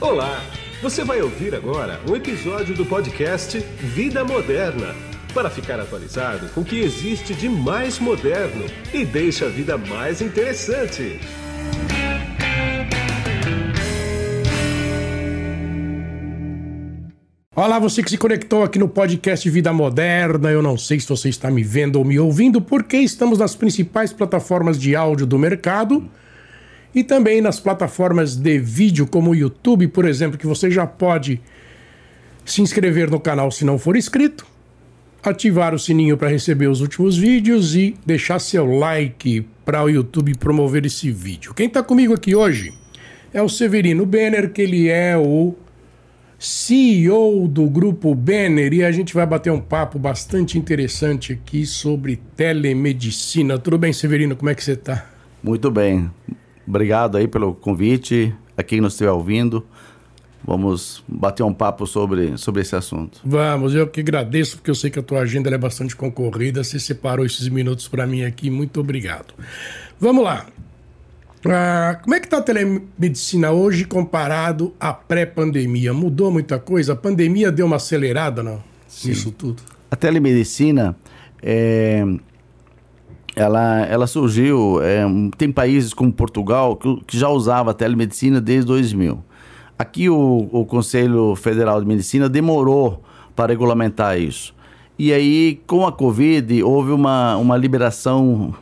Olá! Você vai ouvir agora um episódio do podcast Vida Moderna para ficar atualizado com o que existe de mais moderno e deixa a vida mais interessante. Olá, você que se conectou aqui no podcast Vida Moderna. Eu não sei se você está me vendo ou me ouvindo, porque estamos nas principais plataformas de áudio do mercado e também nas plataformas de vídeo, como o YouTube, por exemplo, que você já pode se inscrever no canal se não for inscrito, ativar o sininho para receber os últimos vídeos e deixar seu like para o YouTube promover esse vídeo. Quem está comigo aqui hoje é o Severino Benner, que ele é o CEO do grupo Banner, e a gente vai bater um papo bastante interessante aqui sobre telemedicina. Tudo bem, Severino? Como é que você está? Muito bem. Obrigado aí pelo convite, a quem nos estiver ouvindo. Vamos bater um papo sobre, sobre esse assunto. Vamos, eu que agradeço, porque eu sei que a tua agenda é bastante concorrida. Você separou esses minutos para mim aqui. Muito obrigado. Vamos lá. Ah, como é que está a telemedicina hoje comparado à pré-pandemia? Mudou muita coisa? A pandemia deu uma acelerada não? nisso tudo? A telemedicina, é, ela, ela surgiu, é, tem países como Portugal que, que, já usava a telemedicina desde 2000. Aqui o, o Conselho Federal de Medicina demorou para regulamentar isso. E aí, com a Covid, houve uma, uma liberação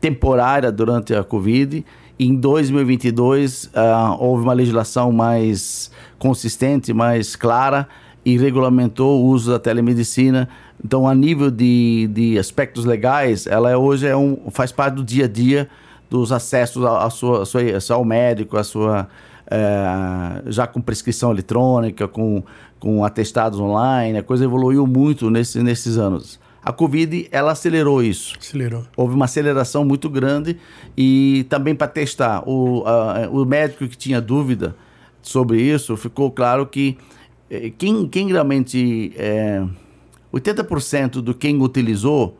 temporária durante a Covid em 2022, uh, ah, houve uma legislação mais consistente, mais clara e regulamentou o uso da telemedicina. Então, a nível de, de aspectos legais, ela hoje é um, faz parte do dia a dia dos acessos à sua, à sua, ao médico, à sua, é, já com prescrição eletrônica, com, com atestados online. A coisa evoluiu muito nesse, nesses anos. A Covid, ela acelerou isso. Acelerou. Houve uma aceleração muito grande e também para testar. O, a, o médico que tinha dúvida sobre isso, ficou claro que eh, quem, quem realmente... É, 80% do quem utilizou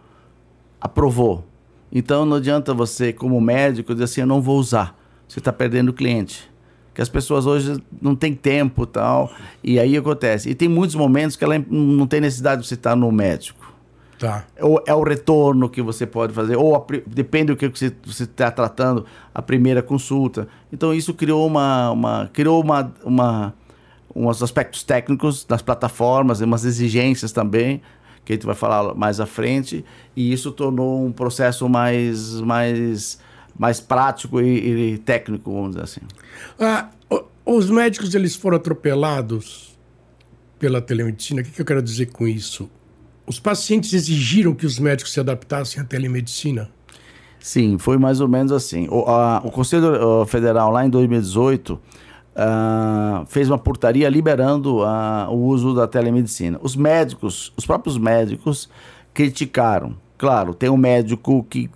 aprovou. Então não adianta você, como médico, dizer assim, eu não vou usar. Você está perdendo o cliente. Que as pessoas hoje não têm tempo tal. E aí acontece. E tem muitos momentos que ela não tem necessidade de você estar no médico. Tá. Ou é o retorno que você pode fazer, ou a, depende do que você está tratando, a primeira consulta. Então isso criou uma, uma criou uma, uma uns aspectos técnicos das plataformas, umas exigências também que a gente vai falar mais à frente, e isso tornou um processo mais mais mais prático e, e técnico, vamos dizer assim. Ah, os médicos eles foram atropelados pela telemedicina. O que, que eu quero dizer com isso? Os pacientes exigiram que os médicos se adaptassem à telemedicina? Sim, foi mais ou menos assim. O, a, o Conselho Federal, lá em 2018, uh, fez uma portaria liberando uh, o uso da telemedicina. Os médicos, os próprios médicos, criticaram. Claro, tem um médico que,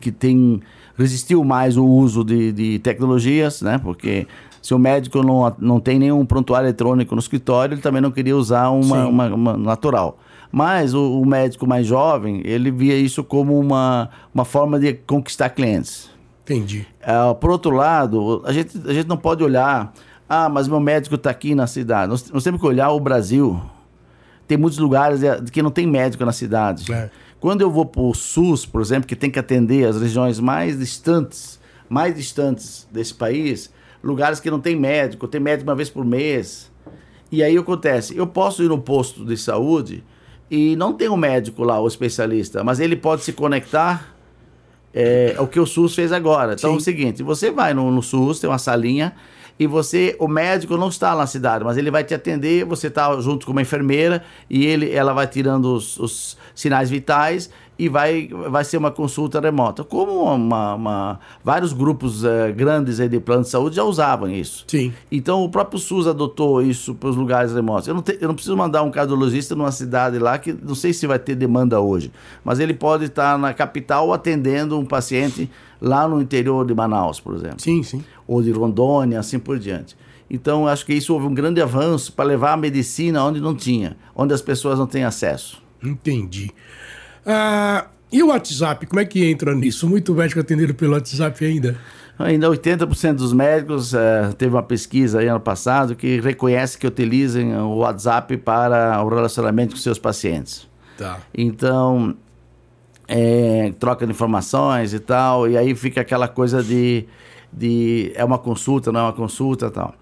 que tem resistiu mais o uso de, de tecnologias, né? Porque se o médico não, não tem nenhum prontuário eletrônico no escritório, ele também não queria usar uma, uma, uma natural. Mas o, o, médico mais jovem, ele via isso como uma, uma forma de conquistar clientes. Entendi. Uh, por outro lado, a gente, a gente não pode olhar, ah, mas meu médico está aqui na cidade. Nós, nós, temos que olhar o Brasil. Tem muitos lugares eh, que não tem médico na cidade. É. Quando eu vou para o SUS, por exemplo, que tem que atender as regiões mais distantes, mais distantes desse país, lugares que não tem médico, tem médico uma vez por mês. E aí acontece, eu posso ir no posto de saúde e não tem um médico lá, o especialista, mas ele pode se conectar é, o que o SUS fez agora. Então Sim. é o seguinte: você vai no, no SUS, tem uma salinha, e você, o médico não está na cidade, mas ele vai te atender, você está junto com uma enfermeira e ele, ela vai tirando os, os sinais vitais e vai, vai ser uma consulta remota. Como uma, uma vários grupos uh, grandes de plano de saúde já usavam isso. Sim. Então o próprio SUS adotou isso para os lugares remotos. Eu não, te, eu não preciso mandar um cardiologista numa cidade lá que não sei se vai ter demanda hoje, mas ele pode estar na capital atendendo um paciente lá no interior de Manaus, por exemplo. Sim, sim. Ou de Rondônia, assim por diante. Então, acho que isso houve um grande avanço para levar a medicina onde não tinha, onde as pessoas não têm acesso. Entendi. Ah, e o WhatsApp, como é que entra nisso? Muito médico atendido pelo WhatsApp ainda? Ainda 80% dos médicos, uh, teve uma pesquisa ano passado, que reconhece que utilizem o WhatsApp para o relacionamento com seus pacientes. Tá. Então, é, troca de informações e tal, e aí fica aquela coisa de, de é uma consulta, não é uma consulta tal.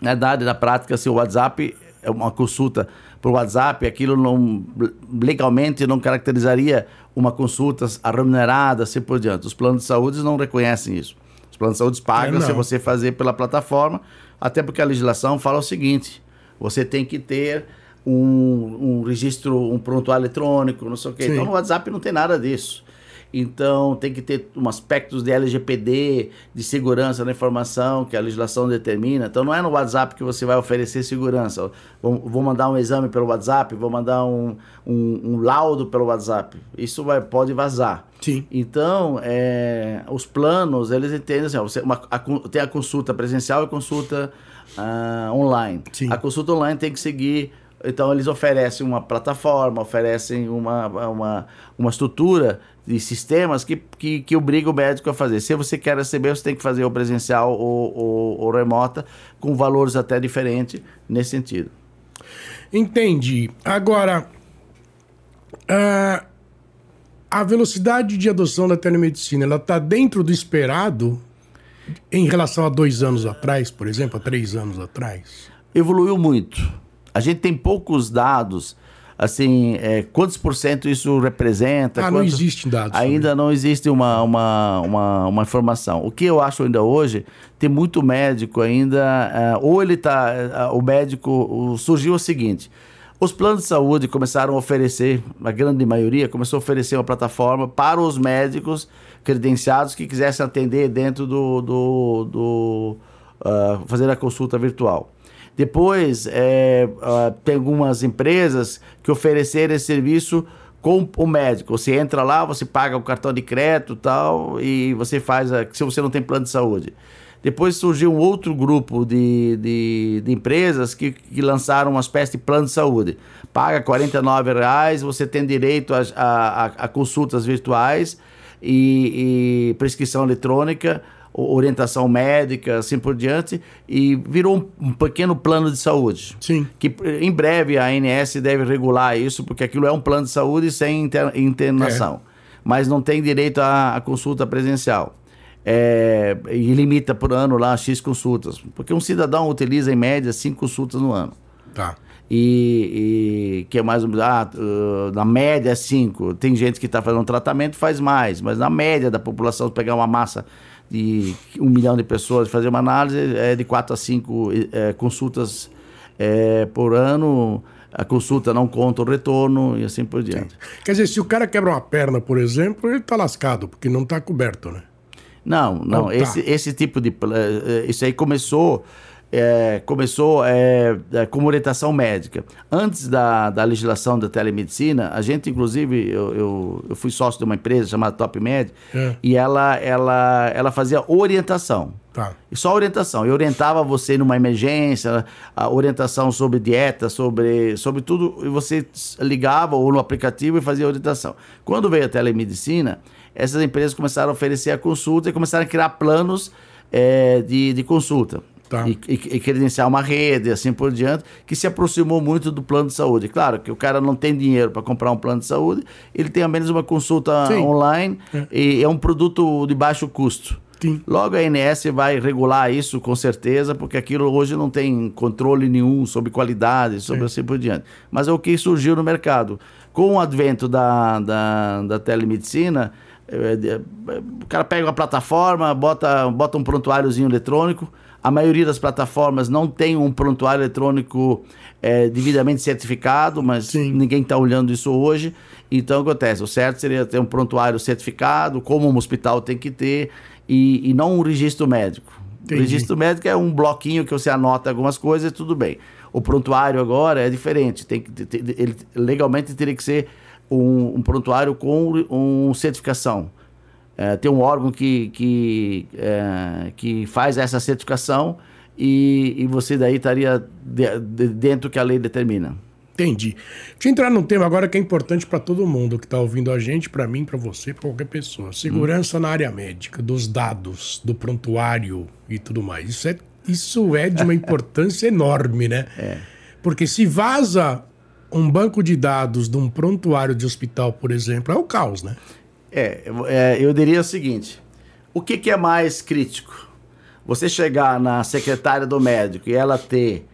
Na verdade, na prática, se o WhatsApp é uma consulta por WhatsApp, aquilo não legalmente não caracterizaria uma consulta remunerada, assim por diante. Os planos de saúde não reconhecem isso. Os planos de saúde pagam é, se você fazer pela plataforma, até porque a legislação fala o seguinte: você tem que ter um, um registro, um prontuário eletrônico, não sei o quê. Sim. Então no WhatsApp não tem nada disso. Então, tem que ter um aspectos de LGPD, de segurança da informação que a legislação determina. Então, não é no WhatsApp que você vai oferecer segurança. Vou, vou mandar um exame pelo WhatsApp, vou mandar um, um, um laudo pelo WhatsApp. Isso vai, pode vazar. Sim. Então, é, os planos, eles entendem assim, ó, você, uma, a, tem a consulta presencial e a consulta uh, online. Sim. A consulta online tem que seguir então eles oferecem uma plataforma, oferecem uma, uma, uma estrutura de sistemas que, que, que obriga o médico a fazer. Se você quer receber, você tem que fazer o presencial ou, ou, ou remota, com valores até diferentes nesse sentido. Entendi. Agora, uh, a velocidade de adoção da telemedicina, ela está dentro do esperado em relação a dois anos atrás, por exemplo, a três anos atrás? Evoluiu muito. A gente tem poucos dados assim, é, quantos por cento isso representa? Ah, quantos... não existe dados. Ainda sobre. não existe uma, uma, uma, uma, informação. O que eu acho ainda hoje, tem muito médico ainda, uh, ou ele está, uh, o médico, uh, surgiu o seguinte, os planos de saúde começaram a oferecer, a grande maioria começou a oferecer uma plataforma para os médicos credenciados que quisessem atender dentro do, do, do uh, fazer a consulta virtual. Depois, é, uh, tem algumas empresas que ofereceram esse serviço com o médico. Você entra lá, você paga o cartão de crédito tal, e você faz, a, se você não tem plano de saúde. Depois surgiu um outro grupo de, de, de empresas que, que, lançaram uma espécie de plano de saúde. Paga R$ reais, você tem direito a, a, a consultas virtuais e, e prescrição eletrônica orientação médica, assim por diante, e virou um, pequeno plano de saúde. Sim. Que em breve a ANS deve regular isso, porque aquilo é um plano de saúde sem inter, internação. É. Mas não tem direito à, à consulta presencial. É, e limita por ano lá X consultas. Porque um cidadão utiliza em média cinco consultas no ano. Tá. E, e que é mais ah, uh, na média é cinco. Tem gente que está fazendo um tratamento faz mais, mas na média da população pegar uma massa de um milhão de pessoas fazer uma análise é de quatro a cinco é, consultas é, por ano. A consulta não conta o retorno e assim por diante. Sim. Quer dizer, se o cara quebra uma perna, por exemplo, ele está lascado, porque não está coberto, né? Não, não. não tá. esse, esse tipo de. Eh, isso aí começou é, começou é, é, como orientação médica. Antes da, da legislação da telemedicina, a gente, inclusive, eu, eu, eu fui sócio de uma empresa chamada Top Med, é. e ela, ela, ela fazia orientação. Tá. E só orientação. Eu orientava você numa emergência, a orientação sobre dieta, sobre, sobre tudo, e você ligava ou no aplicativo e fazia orientação. Quando veio a telemedicina, essas empresas começaram a oferecer a consulta e começaram a criar planos é, de, de consulta tá. e, e, e, credenciar uma rede assim por diante, que se aproximou muito do plano de saúde. Claro que o cara não tem dinheiro para comprar um plano de saúde, ele tem apenas uma consulta Sim. online é. e é um produto de baixo custo. Sim. Logo a ANS vai regular isso com certeza, porque aquilo hoje não tem controle nenhum sobre qualidade, sobre é. assim por diante. Mas é o que surgiu no mercado. Com o advento da, da, da telemedicina, é, é, o cara pega uma plataforma, bota, bota um prontuáriozinho eletrônico, a maioria das plataformas não tem um prontuário eletrônico é, devidamente certificado, mas Sim. ninguém está olhando isso hoje. Então, acontece. O certo seria ter um prontuário certificado, como um hospital tem que ter, e, e não um registro médico. Entendi. O registro médico é um bloquinho que você anota algumas coisas e tudo bem. O prontuário agora é diferente. Tem que, ele, legalmente teria que ser um, um prontuário com um certificação é, tem um órgão que, que, é, que faz essa certificação e, e você daí estaria de, de, dentro que a lei determina. Entendi. Deixa eu entrar num tema agora que é importante para todo mundo que está ouvindo a gente, para mim, para você, para qualquer pessoa. Segurança hum. na área médica, dos dados, do prontuário e tudo mais. Isso é, isso é de uma importância enorme, né? É. Porque se vaza um banco de dados de um prontuário de hospital, por exemplo, é o caos, né? É, é eu diria o seguinte: o que, que é mais crítico? Você chegar na secretária do médico e ela ter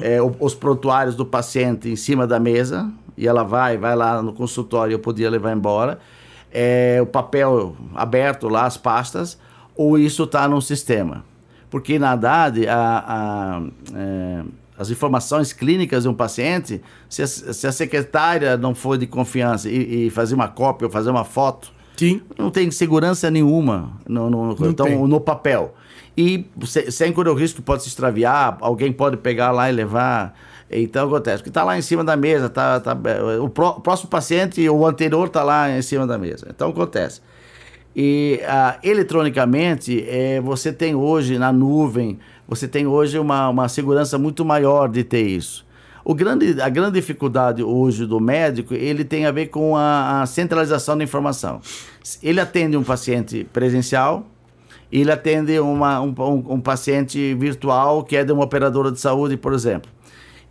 é, os prontuários do paciente em cima da mesa e ela vai, vai lá no consultório, eu podia levar embora, é, o papel aberto lá, as pastas, ou isso está no sistema. Porque, na verdade, a, a é, as informações clínicas de um paciente, se a, se a secretária não for de confiança e, e, fazer uma cópia ou fazer uma foto, Sim. não tem segurança nenhuma no, no, então, no papel. E sem correr o risco pode se extraviar, alguém pode pegar lá e levar. Então acontece, que está lá em cima da mesa, tá, tá, o, pró, o próximo paciente, o anterior está lá em cima da mesa. Então acontece. E uh, eletronicamente, é, você tem hoje na nuvem, você tem hoje uma, uma segurança muito maior de ter isso. O grande, a grande dificuldade hoje do médico, ele tem a ver com a, a centralização da informação. Ele atende um paciente presencial, ele atende uma, um, um, um, paciente virtual que é de uma operadora de saúde, por exemplo.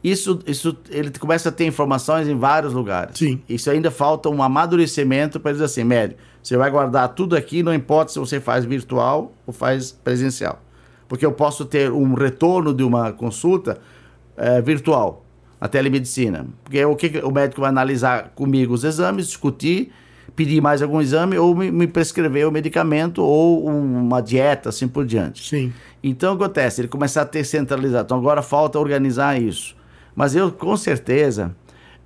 Isso, isso, ele começa a ter informações em vários lugares. Sim. Isso ainda falta um amadurecimento para dizer assim, médico, você vai guardar tudo aqui, não importa se você faz virtual ou faz presencial. Porque eu posso ter um retorno de uma consulta é, virtual, a telemedicina. Porque o que o médico vai analisar comigo os exames, discutir pedir mais algum exame ou me, me prescrever o medicamento ou uma dieta, assim por diante. Sim. Então, acontece, ele começar a ter centralizado. Então, agora falta organizar isso. Mas eu, com certeza,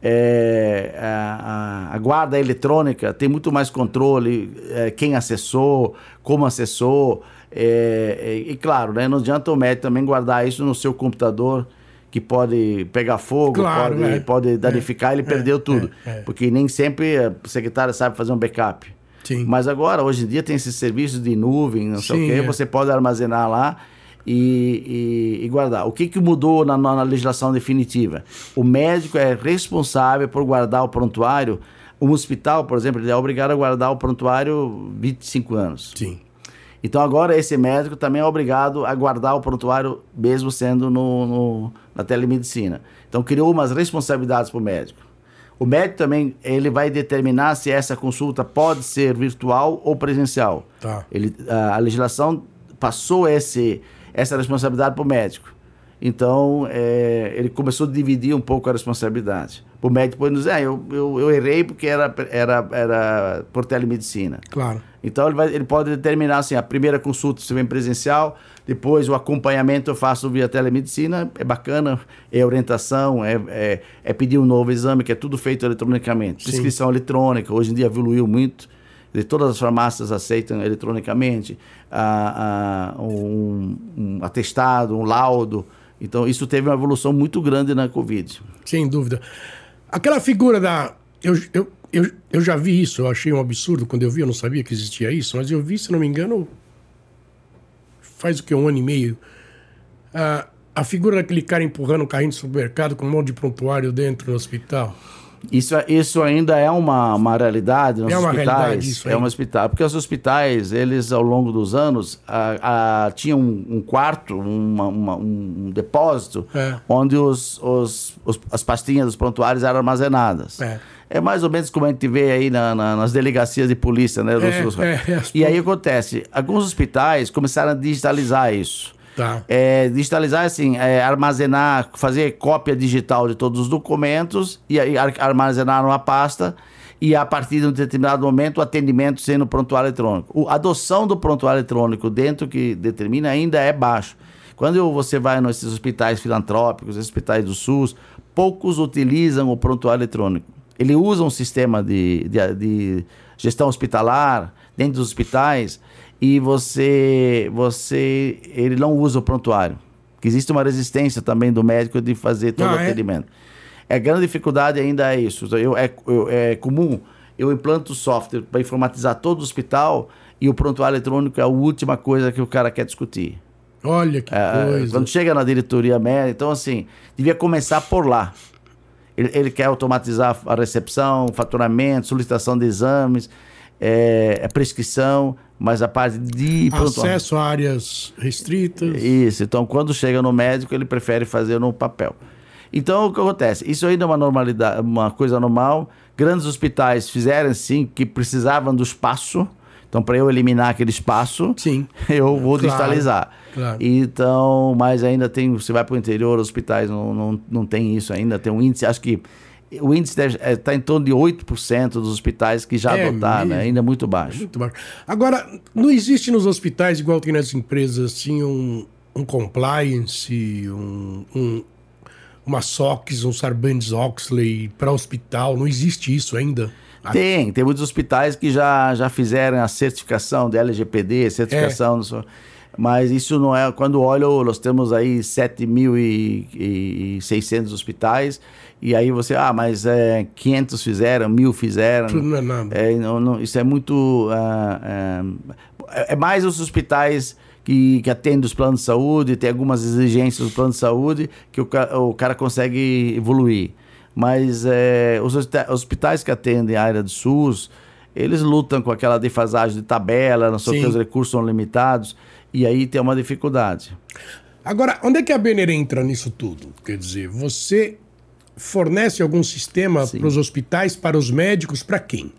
é, a, a, guarda eletrônica tem muito mais controle, é, quem acessou, como acessou. É, e, claro, né, não adianta o médico também guardar isso no seu computador que pode pegar fogo, claro, pode, é. pode danificar, é, ele perdeu tudo. É, é. Porque nem sempre a secretária sabe fazer um backup. Sim. Mas agora, hoje em dia, tem esses serviços de nuvem, não sei Sim, o quê, é. você pode armazenar lá e, e, e guardar. O que, que mudou na, na, legislação definitiva? O médico é responsável por guardar o prontuário. Um hospital, por exemplo, ele é obrigado a guardar o prontuário 25 anos. Sim. Então agora esse médico também é obrigado a guardar o prontuário, mesmo sendo no, no na telemedicina. Então criou umas responsabilidades para o médico. O médico também ele vai determinar se essa consulta pode ser virtual ou presencial. Tá. Ele, a, a legislação passou esse, essa responsabilidade para o médico. Então, é, ele começou a dividir um pouco a responsabilidade. O médico pode dizer, ah, eu, eu, eu, errei porque era, era, era por telemedicina. Claro. Então, ele, vai, ele pode determinar assim, a primeira consulta se vem presencial, depois o acompanhamento eu faço via telemedicina, é bacana, é orientação, é, é, é pedir um novo exame, que é tudo feito eletronicamente. Prescrição eletrônica, hoje em dia evoluiu muito, todas as farmácias aceitam eletronicamente, ah, ah, um, um atestado, um laudo, então, isso teve uma evolução muito grande na Covid. Sem dúvida. Aquela figura da. Eu, eu, eu, eu já vi isso, eu achei um absurdo quando eu vi, eu não sabia que existia isso, mas eu vi, se não me engano, faz o que? Um ano e meio. A, a figura daquele cara empurrando um carrinho de supermercado com um monte de prontuário dentro do hospital. Isso, isso ainda é uma, uma realidade nos é uma hospitais. Realidade isso é um hospital. Porque os hospitais, eles, ao longo dos anos, a, a, tinham um, um quarto, uma, uma, um depósito, é. onde os, os, os, as pastinhas dos prontuários eram armazenadas. É. É mais ou menos como a gente vê aí na, na, nas delegacias de polícia, né? É, é, e aí acontece, alguns hospitais começaram a digitalizar isso. Tá. É, digitalizar, assim, é, armazenar, fazer cópia digital de todos os documentos e aí armazenar numa pasta e a partir de um determinado momento o atendimento sendo prontuário eletrônico. a adoção do prontuário eletrônico dentro que determina ainda é baixo. Quando você vai nesses hospitais filantrópicos, hospitais do SUS, poucos utilizam o prontuário eletrônico. Ele usa um sistema de, de, de gestão hospitalar dentro dos hospitais e você, você, ele não usa o prontuário. Que existe uma resistência também do médico de fazer todo ah, o é? atendimento. É? A grande dificuldade ainda é isso. Eu, é, eu, é comum, eu implanto software para informatizar todo o hospital e o prontuário eletrônico é a última coisa que o cara quer discutir. Olha que é, coisa. Quando chega na diretoria médica, então assim, devia começar por lá. Ele, ele quer automatizar a recepção, faturamento, solicitação de exames, é, prescrição, mas a parte de acesso a áreas restritas. Isso. Então, quando chega no médico, ele prefere fazer no papel. Então, o que acontece? Isso ainda é uma normalidade, uma coisa normal. Grandes hospitais fizeram sim que precisavam do espaço. Então, para eu eliminar aquele espaço, sim. eu vou claro, digitalizar. Claro. Então, mas ainda tem, você vai para o interior, hospitais não, não, não tem isso ainda, tem um índice, acho que o índice está é, em torno de 8% dos hospitais que já é adotaram, né? ainda é muito baixo. muito baixo. Agora, não existe nos hospitais, igual tem nas empresas, assim, um, um compliance, um, um, uma SOX, um Sarbanes-Oxley para hospital, não existe isso ainda? Tem, tem muitos hospitais que já, já fizeram a certificação de LGPD, certificação... É. mas isso não é. Quando olho, nós temos aí 7.600 hospitais, e aí você, ah, mas é, 500 fizeram, mil fizeram. Tudo não é nada. É, não, não, isso é muito. Uh, é, é mais os hospitais que, que atende os planos de saúde, tem algumas exigências do plano de saúde que o, o cara consegue evoluir. Mas é, os hospitais que atendem a área do SUS, eles lutam com aquela defasagem de tabela, não sei que os recursos são limitados, e aí tem uma dificuldade. Agora, onde é que a Benner entra nisso tudo? Quer dizer, você fornece algum sistema para os hospitais, para os médicos, para quem?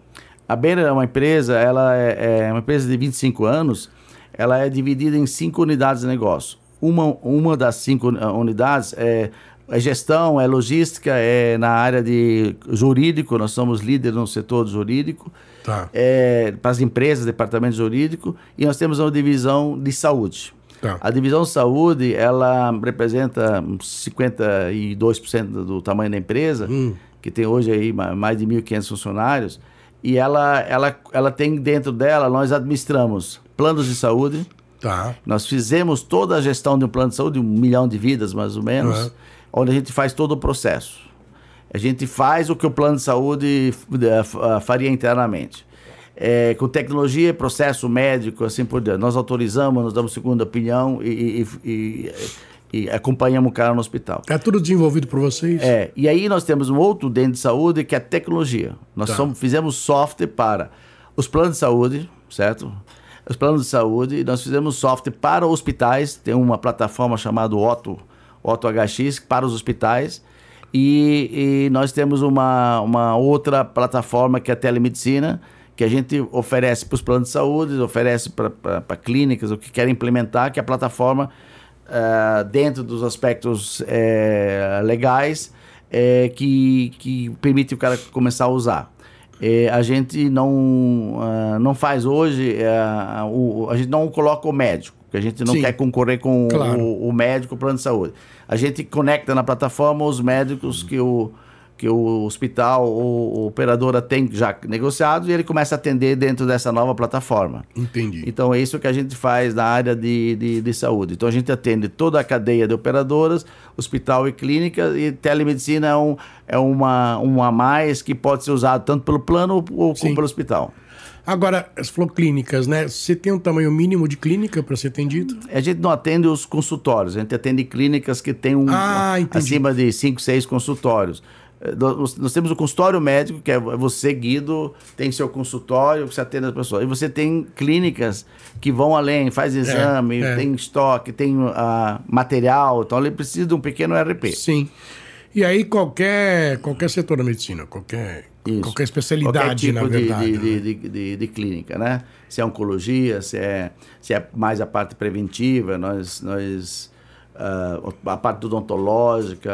A Benner é uma empresa, ela é, é uma empresa de 25 anos, ela é dividida em cinco unidades de negócio. Uma, uma das cinco unidades é, é gestão, é logística, é na área de jurídico, nós somos líderes no setor jurídico, tá. é, para as empresas, departamento jurídico, e nós temos uma divisão de saúde. Tá. A divisão saúde, ela representa 52% do tamanho da empresa, hum. que tem hoje aí mais de 1.500 funcionários, e ela, ela, ela tem dentro dela, nós administramos planos de saúde. Tá. Nós fizemos toda a gestão de um plano de saúde, um milhão de vidas mais ou menos, uhum. onde a gente faz todo o processo. A gente faz o que o plano de saúde eh, faria internamente. É, com tecnologia, processo médico, assim por diante. Nós autorizamos, nós damos segunda opinião e, e, e, e acompanhamos o cara no hospital. É tudo desenvolvido por vocês? É. E aí nós temos um outro dentro de saúde que é tecnologia. Nós tá. somos, fizemos software para os planos de saúde, certo? os planos de saúde. Nós fizemos software para hospitais, tem uma plataforma chamada Otto, Otto HX, para os hospitais. E, e nós temos uma, uma outra plataforma que é a telemedicina, que a gente oferece para os planos de saúde, oferece para clínicas, o que querem implementar, que a plataforma, uh, dentro dos aspectos uh, legais, uh, que, que permite o cara começar a usar. É, a gente não, uh, não faz hoje, o, a gente não coloca o médico, que a gente não Sim. quer concorrer com claro. o, o, médico, o plano de saúde. A gente conecta na plataforma os médicos que o, que o hospital ou operadora tem já negociados e ele começa a atender dentro dessa nova plataforma. Entendi. Então é isso que a gente faz na área de, de, de saúde. Então a gente atende toda a cadeia de operadoras, hospital e clínica, e telemedicina é, um, é uma, uma a mais que pode ser usado tanto pelo plano ou como pelo hospital. Agora, você falou clínicas, né? Você tem um tamanho mínimo de clínica para ser atendido? A gente não atende os consultórios, a gente atende clínicas que têm um, ah, acima de 5, 6 consultórios. Nós, nós, temos o consultório médico, que é você, Guido, tem seu consultório, você atende as pessoas. E você tem clínicas que vão além, faz exame, é, é. tem estoque, tem uh, material. Então, ele precisa de um pequeno RP. Sim. E aí, qualquer, qualquer setor da medicina, qualquer, qualquer especialidade, qualquer tipo na verdade. De, de, né? de, de, de, clínica, né? Se é oncologia, se é, se é mais a parte preventiva, nós... nós a parte odontológica,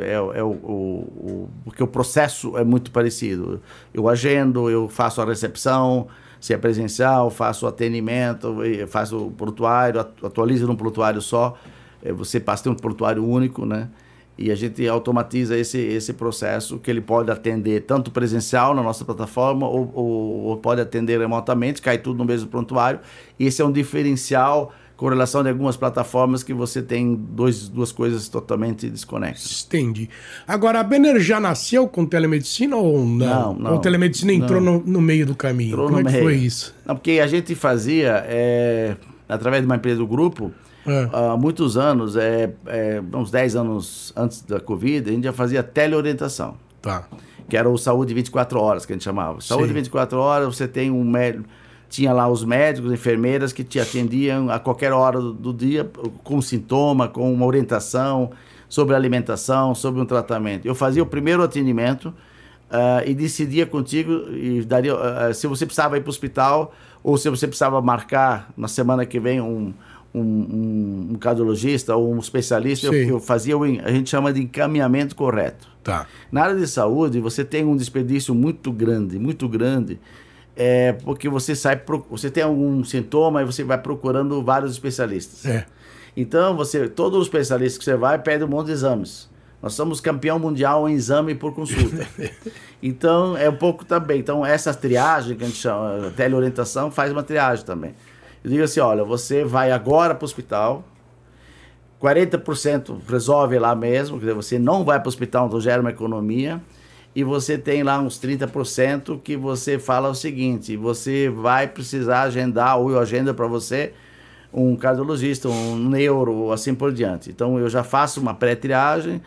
é, é o, o, o, porque o processo é muito parecido. Eu agendo, eu faço a recepção, se é presencial, faço o atendimento, faço o prontuário, atualizo num prontuário só. É, você passa a ter um prontuário único, né? E a gente automatiza esse, esse processo que ele pode atender tanto presencial na nossa plataforma ou, ou, ou pode atender remotamente, cai tudo no mesmo prontuário. Esse é um diferencial com relação de algumas plataformas que você tem dois, duas coisas totalmente desconexas. Entendi. Agora, a Benner já nasceu com telemedicina ou não? Não, não. Ou telemedicina entrou no, no, meio do caminho? Entrou Como é que meio. foi isso? Não, porque a gente fazia, é, através de uma empresa do grupo, é. há muitos anos, é, é, uns 10 anos antes da Covid, a gente já fazia teleorientação. Tá. Que era o Saúde 24 Horas, que a gente chamava. Saúde Sim. 24 Horas, você tem um médico. Tinha lá os médicos, enfermeiras que te atendiam a qualquer hora do, do dia com sintoma, com uma orientação sobre alimentação, sobre um tratamento. Eu fazia o primeiro atendimento ah, e decidia contigo e daria, ah, se você precisava ir para o hospital ou se você precisava marcar na semana que vem um, um, um, um cardiologista ou um especialista, eu, eu fazia o, a gente chama de encaminhamento correto. Tá. Na área de saúde, você tem um desperdício muito grande, muito grande, é, porque você sai, você tem algum sintoma e você vai procurando vários especialistas. É. Então, você, todos os especialistas que você vai pedem um monte de exames. Nós somos campeão mundial em exame por consulta. então, é um pouco também. Então, essa triagem que a gente chama, a teleorientação, faz uma triagem também. Eu digo assim, olha, você vai agora para o hospital, 40% resolve lá mesmo, quer dizer, você não vai para o hospital, então gera uma economia, e você tem lá uns 30% que você fala o seguinte, você vai precisar agendar, ou eu agendo para você, um cardiologista, um neuro, assim por diante. Então eu já faço uma pré-triagem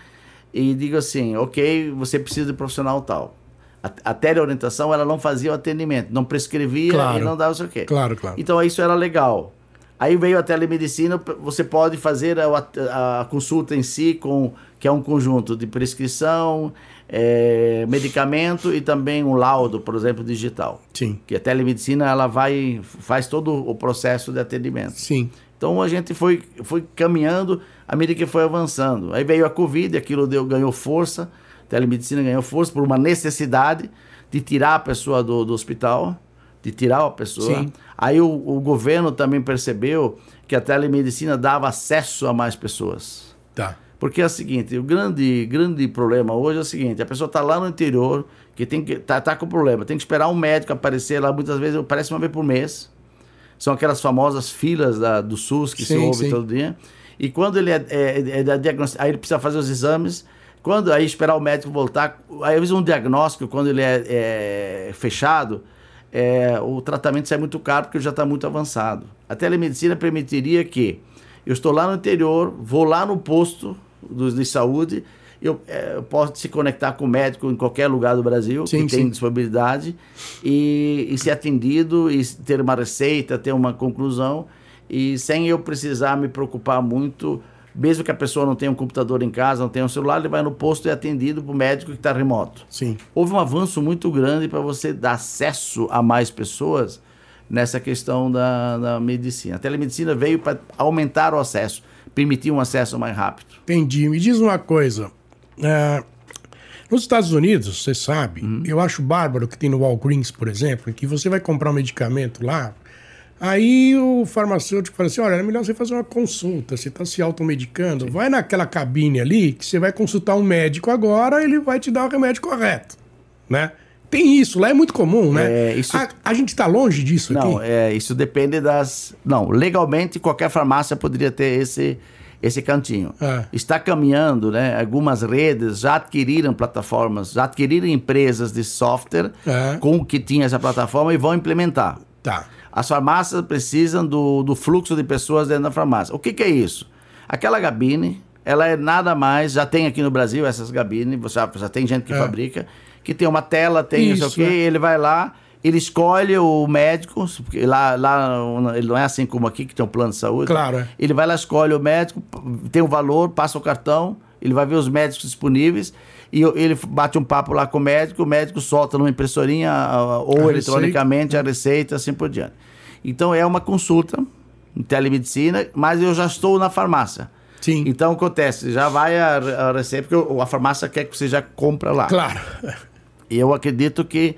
e digo assim, ok, você precisa de profissional tal. A, a teleorientação, ela não fazia o atendimento, não prescrevia Claro. e não dava o quê. Claro, claro. Então isso era legal. Aí veio a telemedicina, você pode fazer a, a- a consulta em si, com, que é um conjunto de prescrição, eh, medicamento e também um laudo, por exemplo, digital. Sim. Que a telemedicina ela vai faz todo o processo de atendimento. Sim. Então a gente foi, foi caminhando à medida que foi avançando. Aí veio a Covid, aquilo deu, ganhou força, a telemedicina ganhou força por uma necessidade de tirar a pessoa do, do hospital, de tirar a pessoa. Sim. Aí o, o governo também percebeu que a telemedicina dava acesso a mais pessoas. Tá. Porque é o seguinte, o grande, grande problema hoje é o seguinte, a pessoa está lá no interior, que tem que tá, tá com problema, tem que esperar um médico aparecer lá, muitas vezes aparece uma vez por mês. São aquelas famosas filas da, do SUS que se Sim, ouve sim. todo dia. E quando ele é, é, é diagnosticado, aí ele precisa fazer os exames, quando aí esperar o médico voltar, aí às vezes um diagnóstico, quando ele é, é fechado, é, o tratamento sai muito caro porque já está muito avançado. A telemedicina permitiria que eu estou lá no interior, vou lá no posto do, de saúde, eu, é, eu posso se conectar com o médico em qualquer lugar do Brasil Sim, que tem sim. disponibilidade e, e ser atendido e ter uma receita, ter uma conclusão e sem eu precisar me preocupar muito, mesmo que a pessoa não tenha um computador em casa, não tenha um celular, ele vai no posto e é atendido por médico que está remoto. Sim. Houve um avanço muito grande para você dar acesso a mais pessoas nessa questão da, da medicina. A telemedicina veio para aumentar o acesso, permitir um acesso mais rápido. Entendi. Me diz uma coisa. é, nos Estados Unidos, você sabe, Uhum. eu acho bárbaro que tem no Walgreens, por exemplo, que você vai comprar um medicamento lá, aí o farmacêutico fala assim: olha, é melhor você fazer uma consulta, você está se automedicando, vai naquela cabine ali que você vai consultar um médico agora, ele vai te dar o remédio correto, né? Tem isso, lá é muito comum, né? É, isso- a, a gente está longe disso Não, aqui? é, isso depende das. Não, legalmente qualquer farmácia poderia ter esse, esse cantinho. É. Está caminhando, né? Algumas redes já adquiriram plataformas, já adquiriram empresas de software É. com que tinha essa plataforma e vão implementar. Tá. As farmácias precisam do, do fluxo de pessoas dentro da farmácia. O que, que é isso? Aquela gabine, ela é nada mais, já tem aqui no Brasil essas gabines, já, já tem gente que É. fabrica, que tem uma tela, tem Isso, não sei o quê, é. ele vai lá, ele escolhe o médico, porque lá, lá ele não é assim como aqui, que tem um plano de saúde. Claro, é. Ele vai lá, escolhe o médico, tem o valor, passa o cartão, ele vai ver os médicos disponíveis e ele bate um papo lá com o médico, o médico solta numa impressorinha ou A eletronicamente a receita, assim por diante. Então é uma consulta em telemedicina, mas eu já estou na farmácia. Sim. Então acontece, já vai a, a receita, porque a farmácia quer que você já compra lá. Claro. E eu acredito que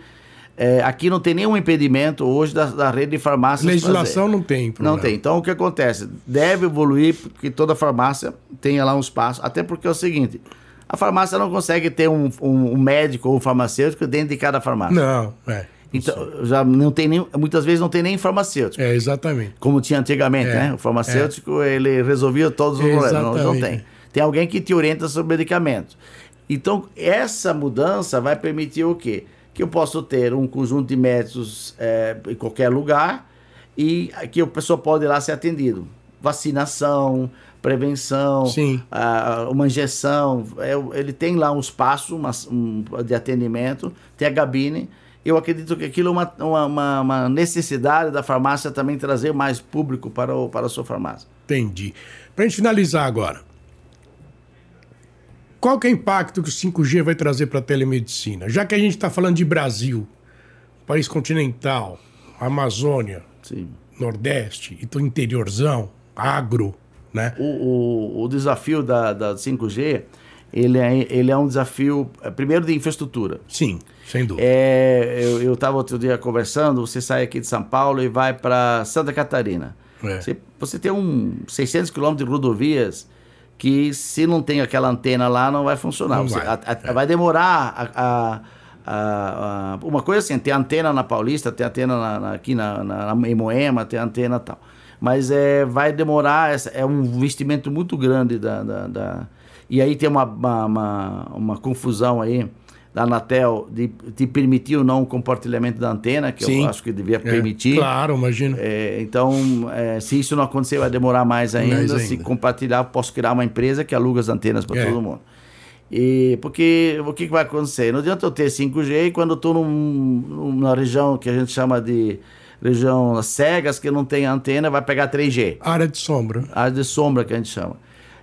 eh, aqui não tem nenhum impedimento hoje da, da rede de farmácias. Legislação fazer. não tem problema. Não tem. Então o que acontece? Deve evoluir que toda farmácia tenha lá um espaço. Até porque é o seguinte: a farmácia não consegue ter um, um- um médico ou um farmacêutico dentro de cada farmácia. Não, é. Então, já não tem nem, muitas vezes não tem nem farmacêutico. É, exatamente. Como tinha antigamente, É, né? O farmacêutico, ele resolvia todos os problemas. Não, não Exatamente. tem. Tem alguém que te orienta sobre medicamentos. Então, essa mudança vai permitir o quê? Que eu posso ter um conjunto de médicos eh, em qualquer lugar e que a pessoa pode ir lá ser atendido. vacinação, prevenção, uma injeção. É, ele tem lá um espaço uma, um, de atendimento, tem a gabine. Eu acredito que aquilo é uma, uma, uma, necessidade da farmácia também trazer mais público para, o, para a sua farmácia. Entendi. Pra gente finalizar agora. Qual que é o impacto que o 5G vai trazer para a telemedicina? Já que a gente está falando de Brasil, país continental, Amazônia, Sim. Nordeste, e do interiorzão, agro, né? O, o, o desafio da, da 5G, ele é, ele é um desafio, eh, primeiro, de infraestrutura. Sim, sem dúvida. É, eu estava outro dia conversando, você sai aqui de São Paulo e vai para Santa Catarina. É. Você, você tem um 600 quilômetros de rodovias que se não tem aquela antena lá não vai funcionar. Não Você- vai, a- a- é. vai demorar a, a- a- a- uma coisa assim, tem antena na Paulista, tem antena na- na- aqui na, na, em Moema, tem antena e tal. Mas é, vai demorar, é um investimento muito grande da, da- da- e aí tem uma, uma, uma, uma confusão aí da Anatel de, de permitir ou não o compartilhamento da antena, que Sim. eu acho que devia É, permitir. claro, imagina. É, então, é, se isso não acontecer, vai demorar mais ainda. Mais Se ainda. compartilhar, posso criar uma empresa que aluga as antenas para É. todo mundo. E porque o que, que vai acontecer? Não adianta eu ter 5G e quando eu estou num, numa região que a gente chama de região cegas, que não tem antena, vai pegar 3G Área de sombra. área de sombra que a gente chama.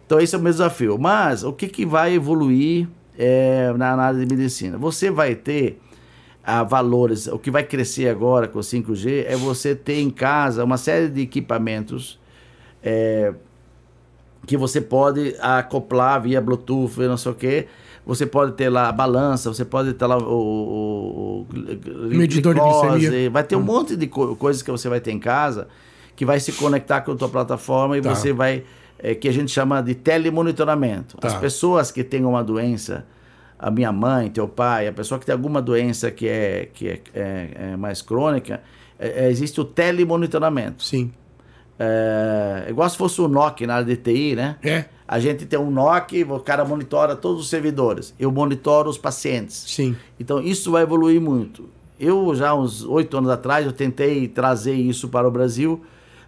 Então esse é o meu desafio. Mas o que, que vai evoluir é, na, área de medicina? Você vai ter ah, valores, o que vai crescer agora com o 5G é você ter em casa uma série de equipamentos é, que você pode acoplar via Bluetooth, não sei o quê. Você pode ter lá a balança, você pode ter lá o, o- o Medidor de glicose, glicemia. Vai ter um monte de co- coisas que você vai ter em casa que vai se conectar com a tua plataforma e Tá. você vai, é, que a gente chama de telemonitoramento. Tá. As pessoas que têm uma doença, a minha mãe, teu pai, a pessoa que tem alguma doença que é, que é, é- é mais crônica, é- é, existe o telemonitoramento. Sim. É, igual se fosse o NOC na área de TI, né? É, A gente tem um NOC, o cara monitora todos os servidores. Eu monitoro os pacientes. sim. Então isso vai evoluir muito. Eu já uns oito anos atrás eu tentei trazer isso para o Brasil,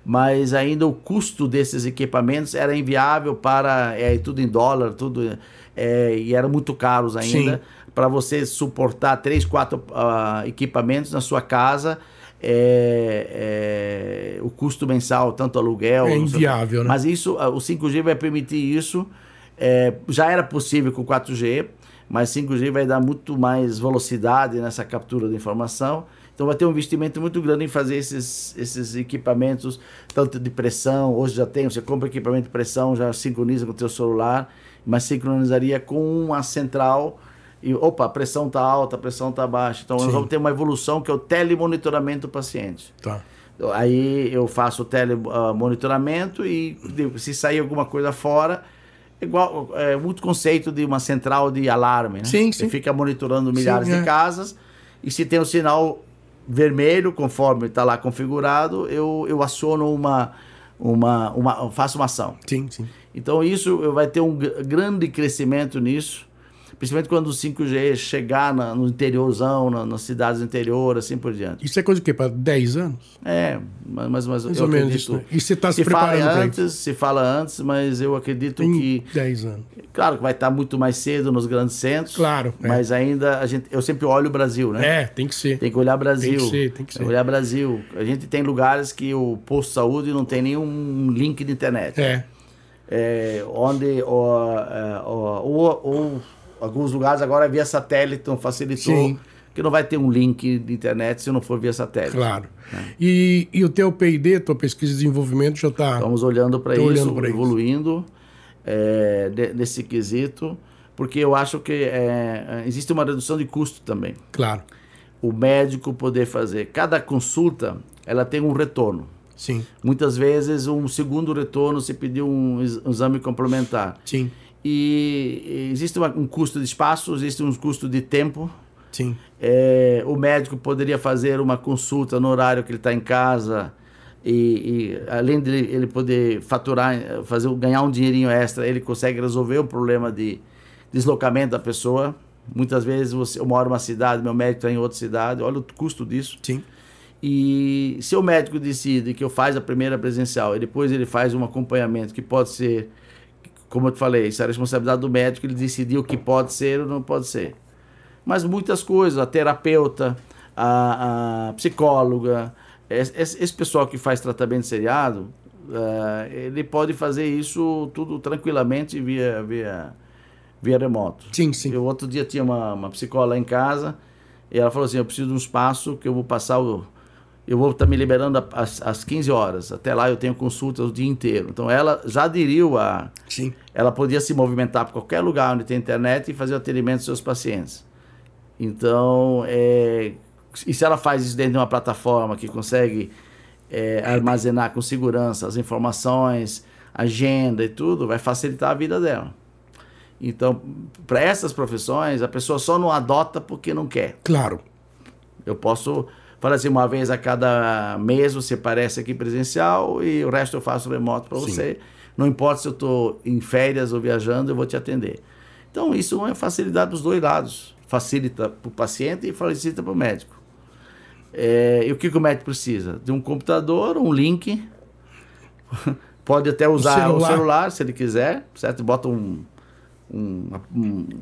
mas ainda o custo desses equipamentos era inviável para é, tudo em dólar, tudo é, e eram muito caros ainda para você suportar três, quatro ah, equipamentos na sua casa. é, é, o custo mensal, tanto aluguel, É sei inviável, né? Mas isso, ah, o 5G vai permitir isso. É, já era possível com o 4G, mas 5G vai dar muito mais velocidade nessa captura de informação. Então vai ter um investimento muito grande em fazer esses, esses equipamentos, tanto de pressão, hoje já tem, você compra equipamento de pressão, já sincroniza com o teu celular, mas sincronizaria com uma central e, opa, a pressão está alta, a pressão está baixa. Então Sim. nós vamos ter uma evolução que é o telemonitoramento do paciente. Tá. Aí eu faço o telemonitoramento e de- se sair alguma coisa fora, igual é muito conceito de uma central de alarme, né? Sim, Você sim. fica monitorando milhares Sim, é. de casas e se tem um sinal vermelho, conforme está lá configurado, eu, eu aciono uma, uma, uma, faço uma ação. Sim, sim. Então isso vai ter um gr- grande crescimento nisso, principalmente quando o 5G chegar na- no interiorzão, na- nas cidades do interior, assim por diante. Isso é coisa o quê? Para 10 anos? É, mas, mas, Mais eu ou menos acredito- isso, né? E você está se, se fala preparando para antes, isso? se fala antes, mas eu acredito Em que, 10 anos. claro, que vai estar muito mais cedo nos grandes centros. Claro, é. Mas ainda a gente, eu sempre olho o Brasil, né? É, tem que ser. Tem que olhar Brasil. Tem que ser, tem que ser. olhar Brasil. A gente tem lugares que o posto de saúde não tem nenhum link de internet. É, É, onde ó, é, ou, ou alguns lugares agora é via satélite, então facilitou Sim. que não vai ter um link de internet se não for via satélite. claro. É. E, e o teu P&D, tua pesquisa e desenvolvimento já está... Estamos olhando para isso, olhando evoluindo é, de- nesse quesito, porque eu acho que é, existe uma redução de custo também. Claro, O médico poder fazer. Cada consulta, ela tem um retorno. sim, Muitas vezes, um segundo retorno se pedir ex- um exame complementar. sim, E existe uma- um custo de espaço, existe um custo de tempo. sim. É, o médico poderia fazer uma consulta no horário que ele está em casa e, e, além de ele poder faturar, fazer ganhar um dinheirinho extra, ele consegue resolver o problema de deslocamento da pessoa. Muitas vezes você, eu moro numa cidade, meu médico está em outra cidade, olha o custo disso. Sim. E se o médico decide que eu faz a primeira presencial e depois ele faz um acompanhamento que pode ser, como eu te falei, isso é a responsabilidade do médico, ele decidir o que pode ser ou não pode ser. Mas muitas coisas, a terapeuta, a, a psicóloga, esse, esse, pessoal que faz tratamento seriado, uh, ele pode fazer isso tudo tranquilamente via, via, via remoto. Sim, sim. Eu outro dia tinha uma, uma psicóloga em casa e ela falou assim, eu preciso de um espaço que eu vou passar o eu vou estar me liberando às, às 15 horas. Até lá eu tenho consultas o dia inteiro. Então ela já aderiu a. Sim. Ela podia se movimentar para qualquer lugar onde tem internet e fazer o atendimento dos seus pacientes. Então, é, e se ela faz isso dentro de uma plataforma que consegue é, armazenar com segurança as informações, agenda e tudo, vai facilitar a vida dela. Então, para essas profissões, a pessoa só não adota porque não quer. Claro. Eu posso Fala assim, uma vez a cada mês você aparece aqui presencial e o resto eu faço remoto para você. Não importa se eu estou em férias ou viajando, eu vou te atender. Então, isso é uma facilidade dos dois lados. Facilita para o paciente e facilita para o médico. É, e o que, que o médico precisa? De um computador, um link. Pode até usar o celular, o celular se ele quiser, certo? Bota um, um, uma,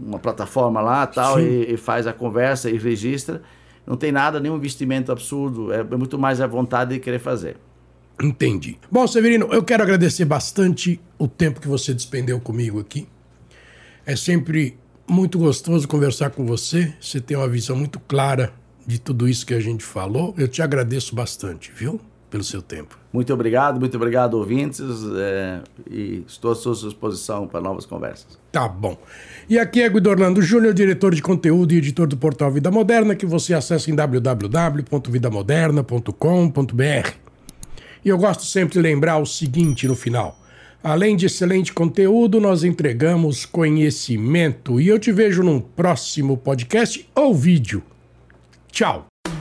uma, plataforma lá tal e, e, faz a conversa e registra não tem nada, nenhum investimento absurdo, é muito mais a vontade de querer fazer. Entendi. Bom, Severino, eu quero agradecer bastante o tempo que você despendeu comigo aqui. É sempre muito gostoso conversar com você. Você tem uma visão muito clara de tudo isso que a gente falou. Eu te agradeço bastante, viu? Pelo seu tempo. Muito obrigado, muito obrigado, ouvintes. É, e estou à sua disposição para novas conversas. Tá bom. E aqui é Guido Orlando Júnior, diretor de conteúdo e editor do portal Vida Moderna, que você acessa em www.vidamoderna.com.br. E eu gosto sempre de lembrar o seguinte no final. Além de excelente conteúdo, nós entregamos conhecimento. E eu te vejo num próximo podcast ou vídeo. Tchau!